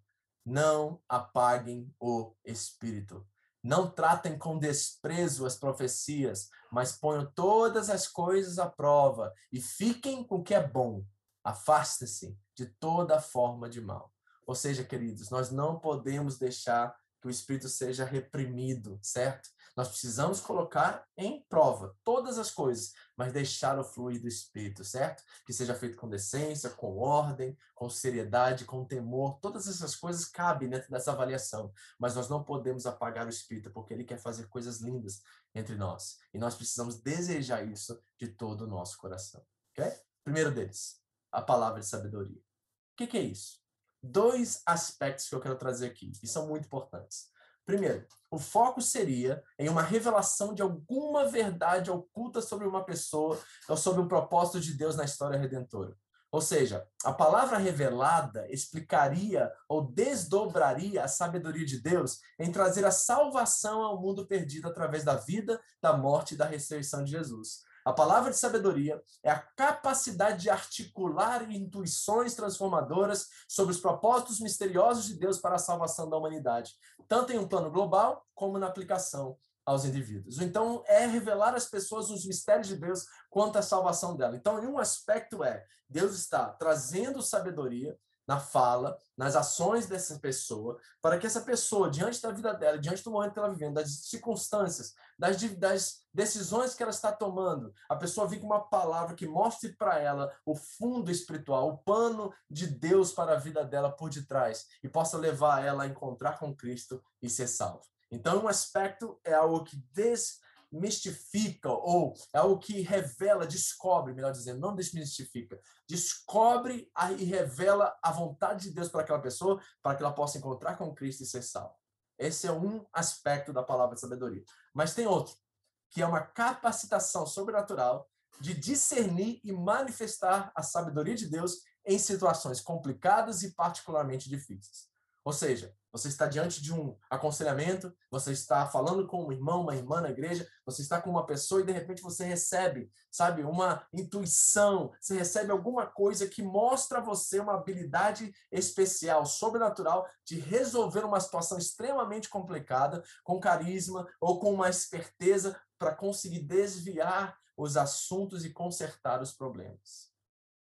Não apaguem o espírito. Não tratem com desprezo as profecias, mas ponham todas as coisas à prova e fiquem com o que é bom. Afaste-se de toda forma de mal. Ou seja, queridos, nós não podemos deixar que o espírito seja reprimido, certo? Nós precisamos colocar em prova todas as coisas, mas deixar o fluir do espírito, certo? Que seja feito com decência, com ordem, com seriedade, com temor. Todas essas coisas cabem dentro dessa avaliação, mas nós não podemos apagar o espírito, porque ele quer fazer coisas lindas entre nós. E nós precisamos desejar isso de todo o nosso coração, ok? Primeiro deles, a palavra de sabedoria. O que, que é isso? Dois aspectos que eu quero trazer aqui, e são muito importantes. Primeiro, o foco seria em uma revelação de alguma verdade oculta sobre uma pessoa ou sobre o propósito de Deus na história redentora. Ou seja, a palavra revelada explicaria ou desdobraria a sabedoria de Deus em trazer a salvação ao mundo perdido através da vida, da morte e da ressurreição de Jesus. A palavra de sabedoria é a capacidade de articular intuições transformadoras sobre os propósitos misteriosos de Deus para a salvação da humanidade, tanto em um plano global como na aplicação aos indivíduos. Então, é revelar às pessoas os mistérios de Deus quanto à salvação dela. Então, em um aspecto é, Deus está trazendo sabedoria na fala, nas ações dessa pessoa, para que essa pessoa, diante da vida dela, diante do momento que ela está vivendo, das circunstâncias, das, das decisões que ela está tomando, a pessoa vem com uma palavra que mostre para ela o fundo espiritual, o pano de Deus para a vida dela por detrás, e possa levar ela a encontrar com Cristo e ser salvo. Então, um aspecto é algo que desmistifica, ou é algo que revela, descobre, melhor dizendo, não desmistifica, descobre e revela a vontade de Deus para aquela pessoa, para que ela possa encontrar com Cristo e ser salva. Esse é um aspecto da palavra de sabedoria. Mas tem outro, que é uma capacitação sobrenatural de discernir e manifestar a sabedoria de Deus em situações complicadas e particularmente difíceis. Ou seja, você está diante de um aconselhamento, você está falando com um irmão, uma irmã na igreja, você está com uma pessoa e de repente você recebe, sabe, uma intuição, você recebe alguma coisa que mostra a você uma habilidade especial, sobrenatural de resolver uma situação extremamente complicada com carisma ou com uma esperteza para conseguir desviar os assuntos e consertar os problemas.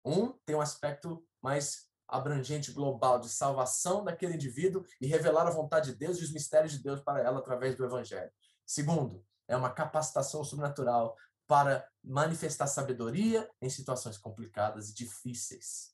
Um tem um aspecto mais abrangente global de salvação daquele indivíduo e revelar a vontade de Deus e os mistérios de Deus para ela através do evangelho. Segundo, é uma capacitação sobrenatural para manifestar sabedoria em situações complicadas e difíceis.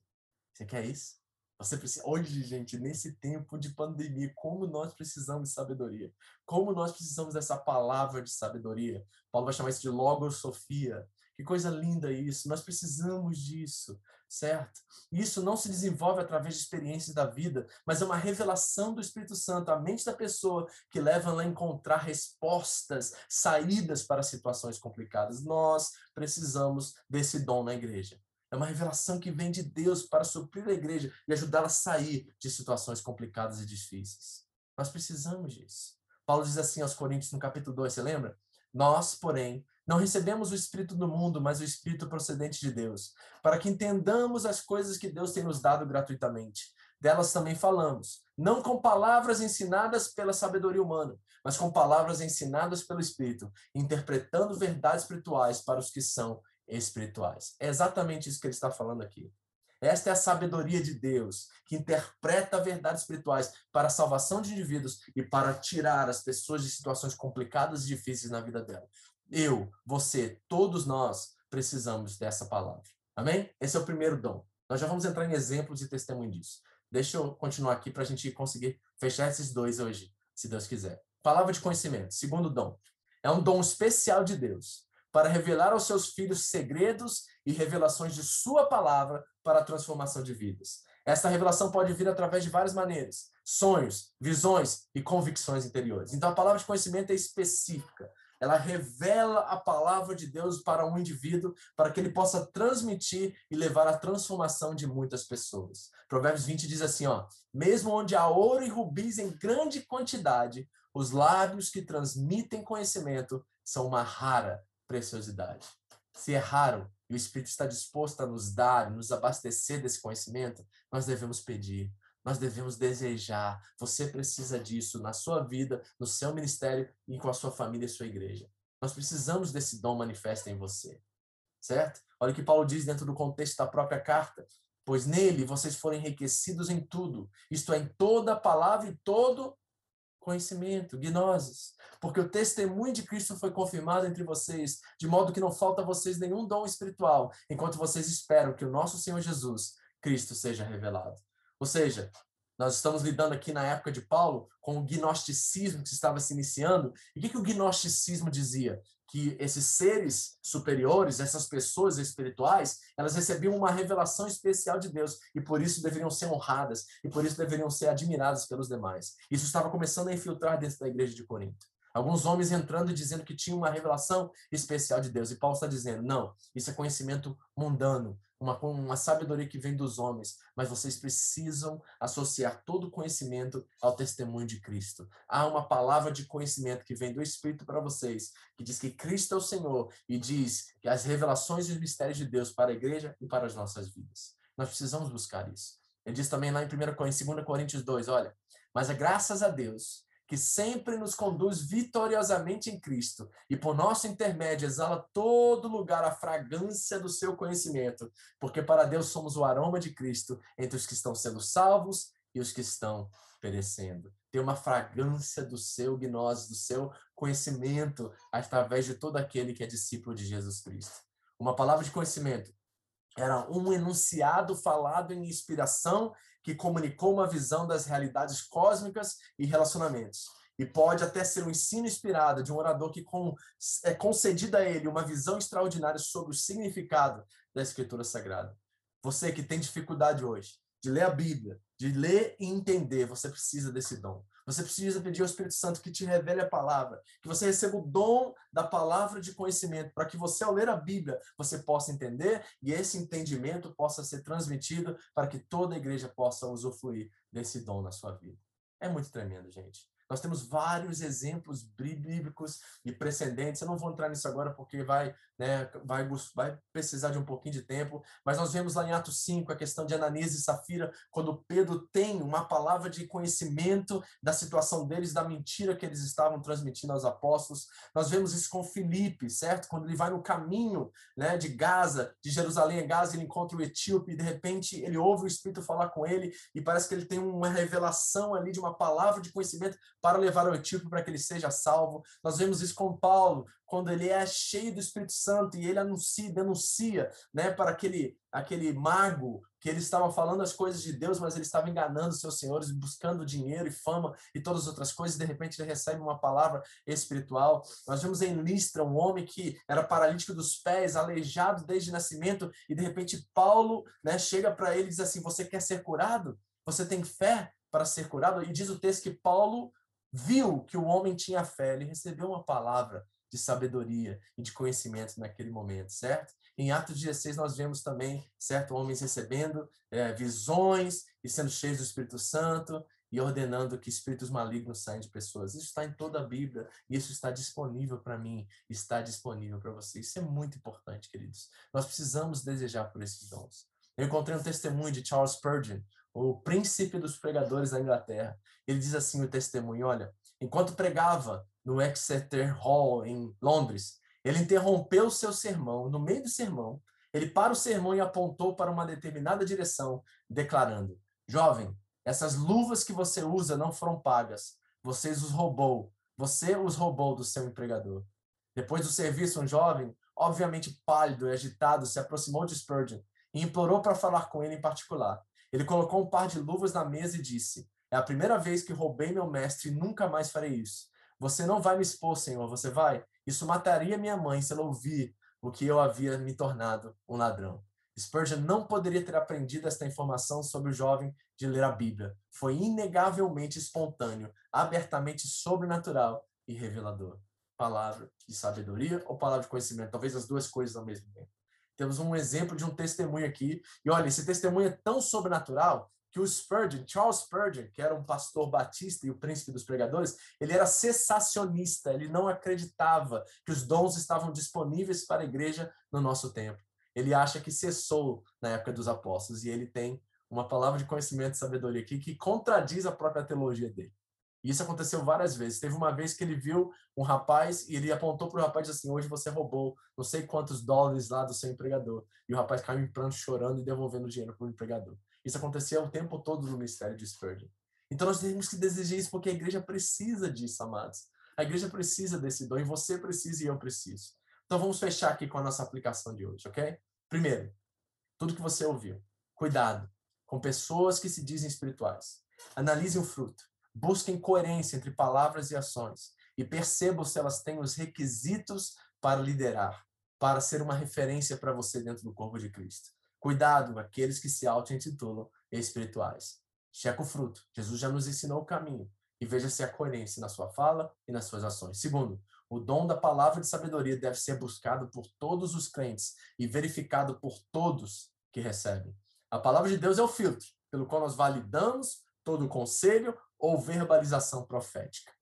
Você quer isso? Você precisa. Hoje, gente, nesse tempo de pandemia, como nós precisamos de sabedoria. Como nós precisamos dessa palavra de sabedoria. Paulo vai chamar isso de logosofia. Que coisa linda isso. Nós precisamos disso certo? Isso não se desenvolve através de experiências da vida, mas é uma revelação do Espírito Santo, a mente da pessoa que leva ela a encontrar respostas, saídas para situações complicadas. Nós precisamos desse dom na igreja. É uma revelação que vem de Deus para suprir a igreja e ajudá-la a sair de situações complicadas e difíceis. Nós precisamos disso. Paulo diz assim aos Coríntios no capítulo 2, você lembra? Nós, porém, não recebemos o Espírito do mundo, mas o Espírito procedente de Deus, para que entendamos as coisas que Deus tem nos dado gratuitamente. Delas também falamos, não com palavras ensinadas pela sabedoria humana, mas com palavras ensinadas pelo Espírito, interpretando verdades espirituais para os que são espirituais. É exatamente isso que ele está falando aqui. Esta é a sabedoria de Deus, que interpreta verdades espirituais para a salvação de indivíduos e para tirar as pessoas de situações complicadas e difíceis na vida dela. Eu, você, todos nós precisamos dessa palavra. Amém? Esse é o primeiro dom. Nós já vamos entrar em exemplos e testemunho disso. Deixa eu continuar aqui para a gente conseguir fechar esses dois hoje, se Deus quiser. Palavra de conhecimento, segundo dom. É um dom especial de Deus para revelar aos seus filhos segredos e revelações de sua palavra para a transformação de vidas. Essa revelação pode vir através de várias maneiras: sonhos, visões e convicções interiores. Então a palavra de conhecimento é específica ela revela a palavra de Deus para um indivíduo, para que ele possa transmitir e levar à transformação de muitas pessoas. Provérbios 20 diz assim, ó: "Mesmo onde há ouro e rubis em grande quantidade, os lábios que transmitem conhecimento são uma rara preciosidade." Se é raro e o Espírito está disposto a nos dar, nos abastecer desse conhecimento, nós devemos pedir, nós devemos desejar. Você precisa disso na sua vida, no seu ministério e com a sua família e sua igreja. Nós precisamos desse dom manifesto em você. Certo? Olha o que Paulo diz dentro do contexto da própria carta. Pois nele vocês foram enriquecidos em tudo, isto é, em toda a palavra e todo conhecimento, gnoses. Porque o testemunho de Cristo foi confirmado entre vocês, de modo que não falta a vocês nenhum dom espiritual, enquanto vocês esperam que o nosso Senhor Jesus, Cristo, seja revelado. Ou seja, Nós estamos lidando aqui na época de Paulo com o gnosticismo que estava se iniciando. E o que, que o gnosticismo dizia? Que esses seres superiores, essas pessoas espirituais, elas recebiam uma revelação especial de Deus e por isso deveriam ser honradas e por isso deveriam ser admiradas pelos demais. Isso estava começando a infiltrar dentro da igreja de Corinto. Alguns homens entrando e dizendo que tinham uma revelação especial de Deus. E Paulo está dizendo: não, isso é conhecimento mundano, uma, uma sabedoria que vem dos homens, mas vocês precisam associar todo o conhecimento ao testemunho de Cristo. Há uma palavra de conhecimento que vem do Espírito para vocês, que diz que Cristo é o Senhor e diz que as revelações e os mistérios de Deus para a igreja e para as nossas vidas. Nós precisamos buscar isso. Ele diz também lá em 1 em 2 Coríntios 2, olha, mas graças a Deus que sempre nos conduz vitoriosamente em Cristo e por nosso intermédio exala todo lugar a fragrância do seu conhecimento, porque para Deus somos o aroma de Cristo entre os que estão sendo salvos e os que estão perecendo. Tem uma fragrância do seu gnose, do seu conhecimento através de todo aquele que é discípulo de Jesus Cristo. Uma palavra de conhecimento era um enunciado falado em inspiração que comunicou uma visão das realidades cósmicas e relacionamentos. E pode até ser um ensino inspirado de um orador que com, é concedida a ele uma visão extraordinária sobre o significado da Escritura Sagrada. Você que tem dificuldade hoje de ler a Bíblia, de ler e entender, você precisa desse dom. Você precisa pedir ao Espírito Santo que te revele a palavra, que você receba o dom da palavra de conhecimento, para que você, ao ler a Bíblia, você possa entender e esse entendimento possa ser transmitido para que toda a igreja possa usufruir desse dom na sua vida. É muito tremendo, gente. Nós temos vários exemplos bíblicos e precedentes. Eu não vou entrar nisso agora porque vai, né, vai, vai precisar de um pouquinho de tempo, mas nós vemos lá em Atos 5 a questão de Ananias e Safira, quando Pedro tem uma palavra de conhecimento da situação deles, da mentira que eles estavam transmitindo aos apóstolos. Nós vemos isso com Filipe, certo? Quando ele vai no caminho né, de Gaza, de Jerusalém a Gaza, ele encontra o etíope e de repente ele ouve o Espírito falar com ele e parece que ele tem uma revelação ali de uma palavra de conhecimento para levar o etíope para que ele seja salvo. Nós vemos isso com Paulo, quando ele é cheio do Espírito Santo e ele anuncia, denuncia, né, para aquele aquele mago que ele estava falando as coisas de Deus, mas ele estava enganando seus senhores, buscando dinheiro e fama e todas as outras coisas, e de repente ele recebe uma palavra espiritual. Nós vemos em Listra um homem que era paralítico dos pés, aleijado desde nascimento, e de repente Paulo, né, chega para ele e diz assim: "Você quer ser curado? Você tem fé para ser curado?" E diz o texto que Paulo viu que o homem tinha fé, ele recebeu uma palavra de sabedoria e de conhecimento naquele momento, certo? Em Atos 16 nós vemos também, certo, homens recebendo é, visões e sendo cheios do Espírito Santo e ordenando que espíritos malignos saiam de pessoas. Isso está em toda a Bíblia, e isso está disponível para mim, está disponível para você. Isso é muito importante, queridos. Nós precisamos desejar por esses dons. Eu encontrei um testemunho de Charles Spurgeon, o príncipe dos pregadores da Inglaterra. Ele diz assim o testemunho, olha, enquanto pregava no Exeter Hall em Londres, ele interrompeu seu sermão, no meio do sermão, ele para o sermão e apontou para uma determinada direção, declarando: Jovem, essas luvas que você usa não foram pagas. Você os roubou. Você os roubou do seu empregador. Depois do serviço, um jovem, obviamente pálido e agitado, se aproximou de Spurgeon e implorou para falar com ele em particular. Ele colocou um par de luvas na mesa e disse: É a primeira vez que roubei meu mestre e nunca mais farei isso. Você não vai me expor, Senhor, você vai? Isso mataria minha mãe se ela ouvir o que eu havia me tornado um ladrão. Spurgeon não poderia ter aprendido esta informação sobre o jovem de ler a Bíblia. Foi inegavelmente espontâneo, abertamente sobrenatural e revelador. Palavra de sabedoria ou palavra de conhecimento? Talvez as duas coisas ao mesmo tempo. Temos um exemplo de um testemunho aqui. E olha, esse testemunho é tão sobrenatural que o Spurgeon, Charles Spurgeon, que era um pastor batista e o príncipe dos pregadores, ele era cessacionista, ele não acreditava que os dons estavam disponíveis para a igreja no nosso tempo. Ele acha que cessou na época dos apóstolos e ele tem uma palavra de conhecimento e sabedoria aqui que contradiz a própria teologia dele. E isso aconteceu várias vezes. Teve uma vez que ele viu um rapaz e ele apontou para o rapaz e disse assim: Hoje você roubou não sei quantos dólares lá do seu empregador. E o rapaz caiu em pranto, chorando e devolvendo o dinheiro para o empregador. Isso acontecia o tempo todo no ministério de Spurgeon. Então nós temos que desejar isso porque a igreja precisa disso, amados. A igreja precisa desse dom e você precisa e eu preciso. Então vamos fechar aqui com a nossa aplicação de hoje, ok? Primeiro, tudo que você ouviu. Cuidado com pessoas que se dizem espirituais Analise o fruto. Busquem coerência entre palavras e ações e percebam se elas têm os requisitos para liderar, para ser uma referência para você dentro do corpo de Cristo. Cuidado, aqueles que se auto-intitulam espirituais. Checa o fruto. Jesus já nos ensinou o caminho. E veja se há coerência na sua fala e nas suas ações. Segundo, o dom da palavra de sabedoria deve ser buscado por todos os crentes e verificado por todos que recebem. A palavra de Deus é o filtro pelo qual nós validamos todo conselho ou verbalização profética.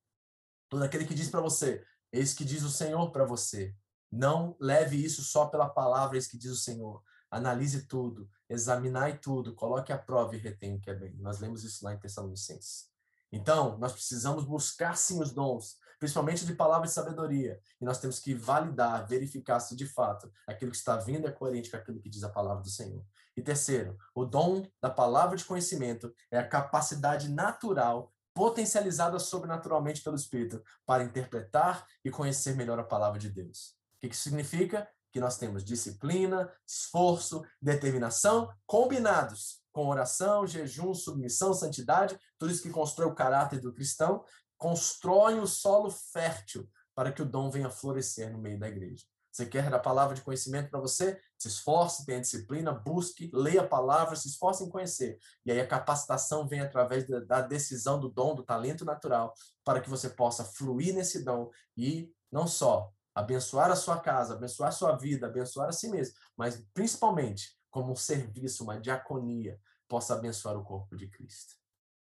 Todo aquele que diz para você, eis que diz o Senhor para você. Não leve isso só pela palavra, eis que diz o Senhor. Analise tudo, examinai tudo, coloque a prova e retém o que é bem. Nós lemos isso lá em Tessalonicenses. Então, nós precisamos buscar sim os dons, principalmente de palavra de sabedoria. E nós temos que validar, verificar se de fato aquilo que está vindo é coerente com aquilo que diz a palavra do Senhor. E terceiro, o dom da palavra de conhecimento é a capacidade natural, potencializada sobrenaturalmente pelo Espírito, para interpretar e conhecer melhor a palavra de Deus. O que isso significa? Que nós temos disciplina, esforço, determinação combinados com oração, jejum, submissão, santidade, tudo isso que constrói o caráter do cristão, constrói o solo fértil para que o dom venha florescer no meio da igreja. Você quer a palavra de conhecimento para você? Se esforce, tenha disciplina, busque, leia a palavra, se esforce em conhecer. E aí a capacitação vem através da decisão do dom, do talento natural, para que você possa fluir nesse dom e não só abençoar a sua casa, abençoar a sua vida, abençoar a si mesmo, mas principalmente como um serviço, uma diaconia, possa abençoar o corpo de Cristo.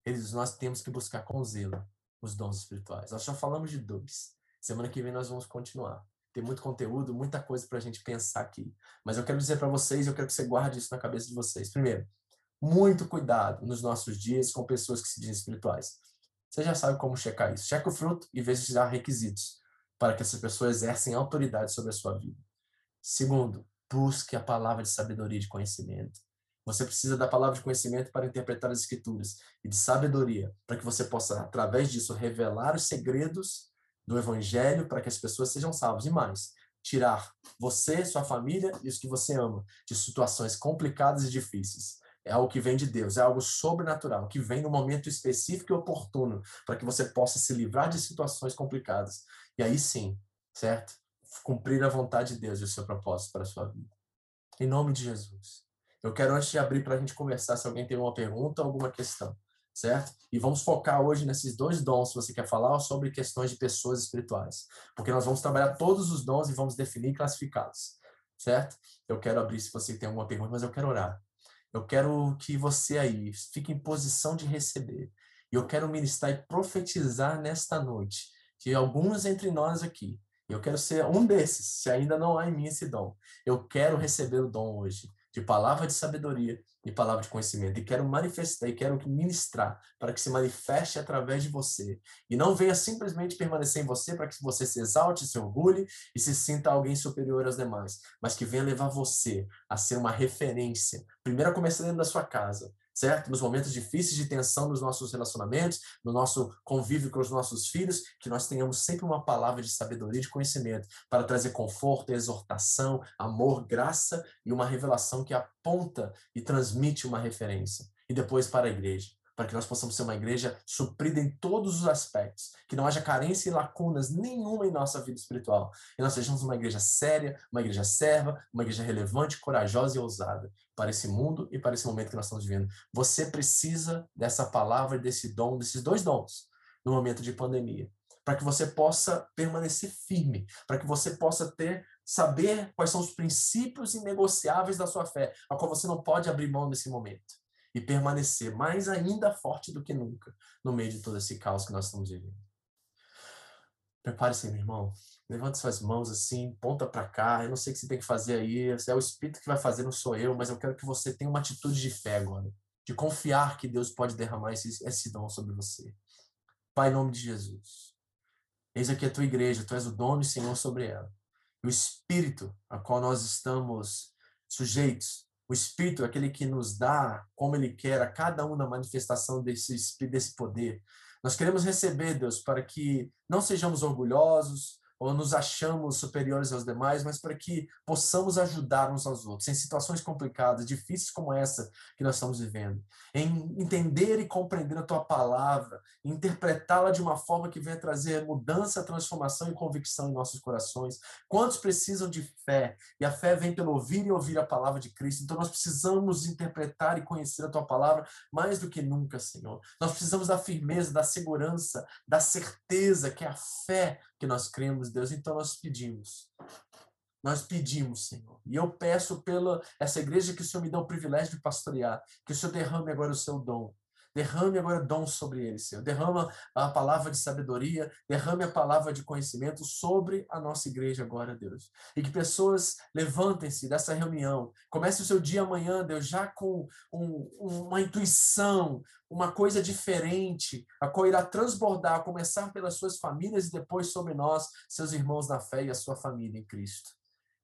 Eles, nós temos que buscar com zelo os dons espirituais. Nós já falamos de dois. Semana que vem nós vamos continuar. Tem muito conteúdo, muita coisa para a gente pensar aqui. Mas eu quero dizer para vocês, eu quero que você guarde isso na cabeça de vocês. Primeiro, muito cuidado nos nossos dias com pessoas que se dizem espirituais. Você já sabe como checar isso. Checa o fruto e veja se há requisitos para que essas pessoas exercem autoridade sobre a sua vida. Segundo, busque a palavra de sabedoria e de conhecimento. Você precisa da palavra de conhecimento para interpretar as escrituras e de sabedoria para que você possa, através disso, revelar os segredos do evangelho para que as pessoas sejam salvas. E mais, tirar você, sua família e os que você ama de situações complicadas e difíceis. É algo que vem de Deus, é algo sobrenatural, que vem no momento específico e oportuno, para que você possa se livrar de situações complicadas. E aí sim, certo? Cumprir a vontade de Deus e o seu propósito para a sua vida. Em nome de Jesus. Eu quero, antes de abrir para a gente conversar, se alguém tem uma pergunta ou alguma questão certo? E vamos focar hoje nesses dois dons, se você quer falar, sobre questões de pessoas espirituais. Porque nós vamos trabalhar todos os dons e vamos definir e classificá-los, certo? Eu quero abrir se você tem alguma pergunta, mas eu quero orar. Eu quero que você aí fique em posição de receber. E eu quero ministrar e profetizar nesta noite que alguns entre nós aqui, eu quero ser um desses, se ainda não há em mim esse dom. Eu quero receber o dom hoje de palavra de sabedoria e palavra de conhecimento. E quero manifestar, e quero ministrar para que se manifeste através de você. E não venha simplesmente permanecer em você para que você se exalte, se orgulhe e se sinta alguém superior aos demais, mas que venha levar você a ser uma referência. Primeiro a começar dentro da sua casa, certo? Nos momentos difíceis de tensão nos nossos relacionamentos, no nosso convívio com os nossos filhos, que nós tenhamos sempre uma palavra de sabedoria e de conhecimento para trazer conforto, exortação, amor, graça e uma revelação que aponta e transmite uma referência. E depois para a igreja para que nós possamos ser uma igreja suprida em todos os aspectos, que não haja carência e lacunas nenhuma em nossa vida espiritual, e nós sejamos uma igreja séria, uma igreja serva, uma igreja relevante, corajosa e ousada para esse mundo e para esse momento que nós estamos vivendo. Você precisa dessa palavra, desse dom, desses dois dons no momento de pandemia, para que você possa permanecer firme, para que você possa ter saber quais são os princípios inegociáveis da sua fé, a qual você não pode abrir mão nesse momento e permanecer mais ainda forte do que nunca no meio de todo esse caos que nós estamos vivendo. Prepare-se, meu irmão. Levante suas mãos assim, ponta para cá. Eu não sei o que você tem que fazer aí. É o Espírito que vai fazer, não sou eu, mas eu quero que você tenha uma atitude de fé agora, de confiar que Deus pode derramar esse, esse dom sobre você. Pai, em nome de Jesus. Eis aqui a tua igreja, tu és o dono e senhor sobre ela. O Espírito a qual nós estamos sujeitos o Espírito é aquele que nos dá como Ele quer a cada um na manifestação desse, desse poder. Nós queremos receber, Deus, para que não sejamos orgulhosos, ou nos achamos superiores aos demais, mas para que possamos ajudar uns aos outros em situações complicadas, difíceis como essa que nós estamos vivendo, em entender e compreender a tua palavra, interpretá-la de uma forma que venha trazer mudança, transformação e convicção em nossos corações. Quantos precisam de fé? E a fé vem pelo ouvir e ouvir a palavra de Cristo. Então nós precisamos interpretar e conhecer a tua palavra mais do que nunca, Senhor. Nós precisamos da firmeza, da segurança, da certeza que a fé que nós cremos, Deus. Então nós pedimos. Nós pedimos, Senhor. E eu peço pela essa igreja que o Senhor me dá o privilégio de pastorear, que o Senhor derrame agora o seu dom. Derrame agora dom sobre eles, Senhor. Derrama a palavra de sabedoria, derrame a palavra de conhecimento sobre a nossa igreja agora, Deus. E que pessoas levantem-se dessa reunião. Comece o seu dia amanhã, Deus, já com um, uma intuição, uma coisa diferente, a qual irá transbordar, começar pelas suas famílias e depois sobre nós, seus irmãos na fé e a sua família em Cristo.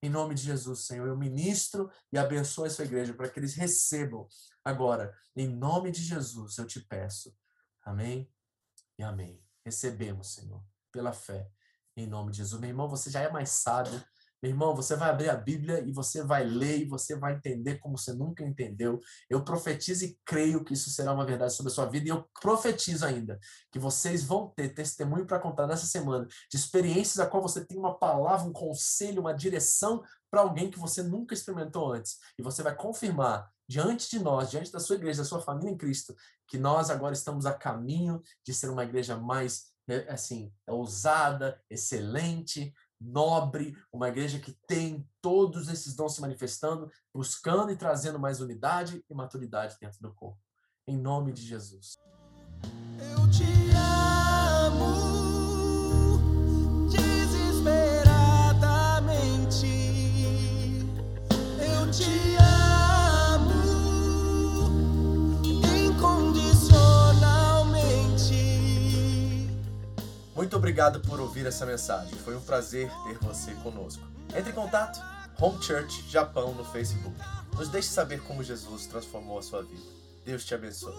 Em nome de Jesus, Senhor, eu ministro e abençoo essa igreja para que eles recebam agora. Em nome de Jesus, eu te peço. Amém e amém. Recebemos, Senhor, pela fé. Em nome de Jesus. Meu irmão, você já é mais sábio meu irmão, você vai abrir a Bíblia e você vai ler e você vai entender como você nunca entendeu. Eu profetizo e creio que isso será uma verdade sobre a sua vida e eu profetizo ainda que vocês vão ter testemunho para contar nessa semana de experiências a qual você tem uma palavra, um conselho, uma direção para alguém que você nunca experimentou antes. E você vai confirmar diante de nós, diante da sua igreja, da sua família em Cristo, que nós agora estamos a caminho de ser uma igreja mais eh, assim, ousada, excelente, nobre, uma igreja que tem todos esses dons se manifestando, buscando e trazendo mais unidade e maturidade dentro do corpo. Em nome de Jesus. Eu te Muito obrigado por ouvir essa mensagem. Foi um prazer ter você conosco. Entre em contato Home Church Japão no Facebook. Nos deixe saber como Jesus transformou a sua vida. Deus te abençoe.